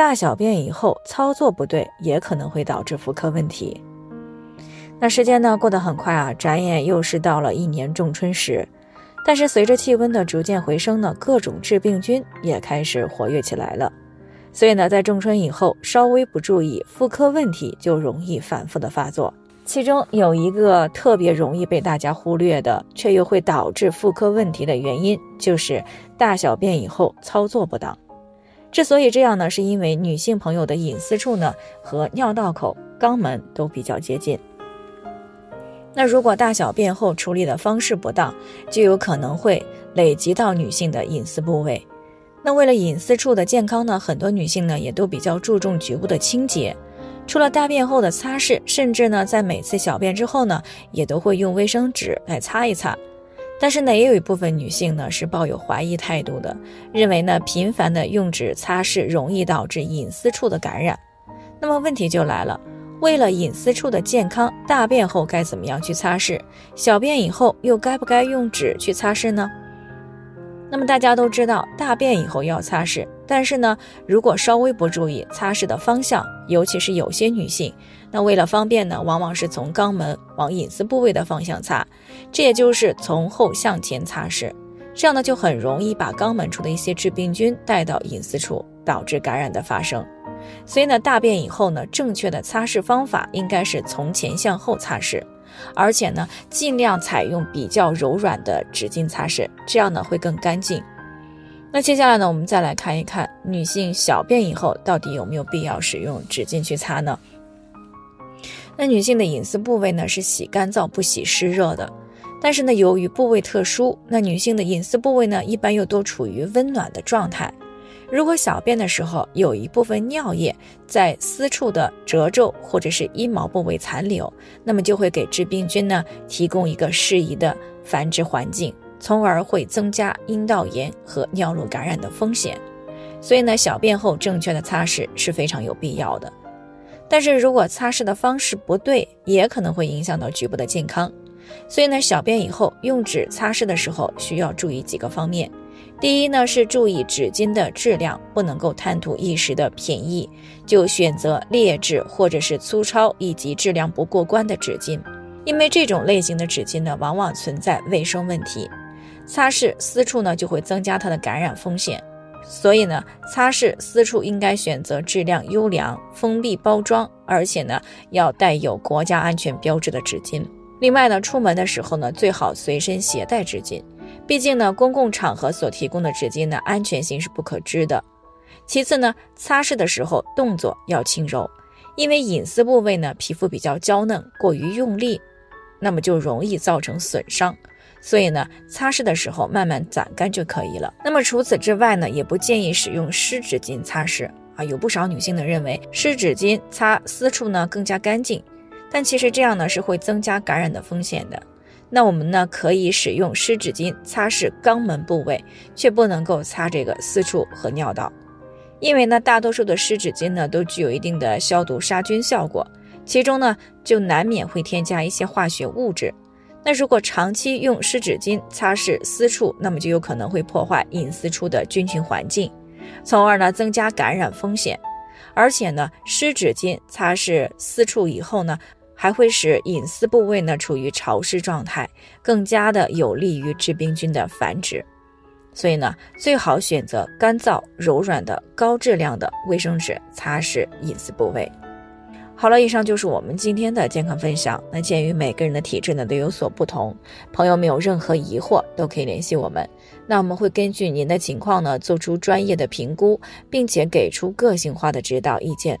大小便以后操作不对，也可能会导致妇科问题。那时间呢过得很快啊，转眼又是到了一年仲春时。但是随着气温的逐渐回升呢，各种致病菌也开始活跃起来了。所以呢，在仲春以后，稍微不注意，妇科问题就容易反复的发作。其中有一个特别容易被大家忽略的，却又会导致妇科问题的原因，就是大小便以后操作不当。之所以这样呢，是因为女性朋友的隐私处呢和尿道口、肛门都比较接近。那如果大小便后处理的方式不当，就有可能会累积到女性的隐私部位。那为了隐私处的健康呢，很多女性呢也都比较注重局部的清洁，除了大便后的擦拭，甚至呢在每次小便之后呢，也都会用卫生纸来擦一擦。但是呢，也有一部分女性呢是抱有怀疑态度的，认为呢频繁的用纸擦拭容易导致隐私处的感染。那么问题就来了，为了隐私处的健康，大便后该怎么样去擦拭？小便以后又该不该用纸去擦拭呢？那么大家都知道，大便以后要擦拭。但是呢，如果稍微不注意擦拭的方向，尤其是有些女性，那为了方便呢，往往是从肛门往隐私部位的方向擦，这也就是从后向前擦拭，这样呢就很容易把肛门处的一些致病菌带到隐私处，导致感染的发生。所以呢，大便以后呢，正确的擦拭方法应该是从前向后擦拭，而且呢，尽量采用比较柔软的纸巾擦拭，这样呢会更干净。那接下来呢，我们再来看一看女性小便以后到底有没有必要使用纸巾去擦呢？那女性的隐私部位呢是洗干燥不洗湿热的，但是呢，由于部位特殊，那女性的隐私部位呢一般又都处于温暖的状态。如果小便的时候有一部分尿液在私处的褶皱或者是阴毛部位残留，那么就会给致病菌呢提供一个适宜的繁殖环境。从而会增加阴道炎和尿路感染的风险，所以呢，小便后正确的擦拭是非常有必要的。但是如果擦拭的方式不对，也可能会影响到局部的健康。所以呢，小便以后用纸擦拭的时候需要注意几个方面。第一呢，是注意纸巾的质量，不能够贪图一时的便宜，就选择劣质或者是粗糙以及质量不过关的纸巾，因为这种类型的纸巾呢，往往存在卫生问题。擦拭私处呢，就会增加它的感染风险，所以呢，擦拭私处应该选择质量优良、封闭包装，而且呢，要带有国家安全标志的纸巾。另外呢，出门的时候呢，最好随身携带纸巾，毕竟呢，公共场合所提供的纸巾呢，安全性是不可知的。其次呢，擦拭的时候动作要轻柔，因为隐私部位呢，皮肤比较娇嫩，过于用力，那么就容易造成损伤。所以呢，擦拭的时候慢慢攒干就可以了。那么除此之外呢，也不建议使用湿纸巾擦拭啊。有不少女性呢认为湿纸巾擦私处呢更加干净，但其实这样呢是会增加感染的风险的。那我们呢可以使用湿纸巾擦拭肛门部位，却不能够擦这个私处和尿道，因为呢大多数的湿纸巾呢都具有一定的消毒杀菌效果，其中呢就难免会添加一些化学物质。那如果长期用湿纸巾擦拭私处，那么就有可能会破坏隐私处的菌群环境，从而呢增加感染风险。而且呢，湿纸巾擦拭私处以后呢，还会使隐私部位呢处于潮湿状态，更加的有利于致病菌的繁殖。所以呢，最好选择干燥柔软的高质量的卫生纸擦拭隐私部位。好了，以上就是我们今天的健康分享。那鉴于每个人的体质呢都有所不同，朋友们有任何疑惑都可以联系我们。那我们会根据您的情况呢做出专业的评估，并且给出个性化的指导意见。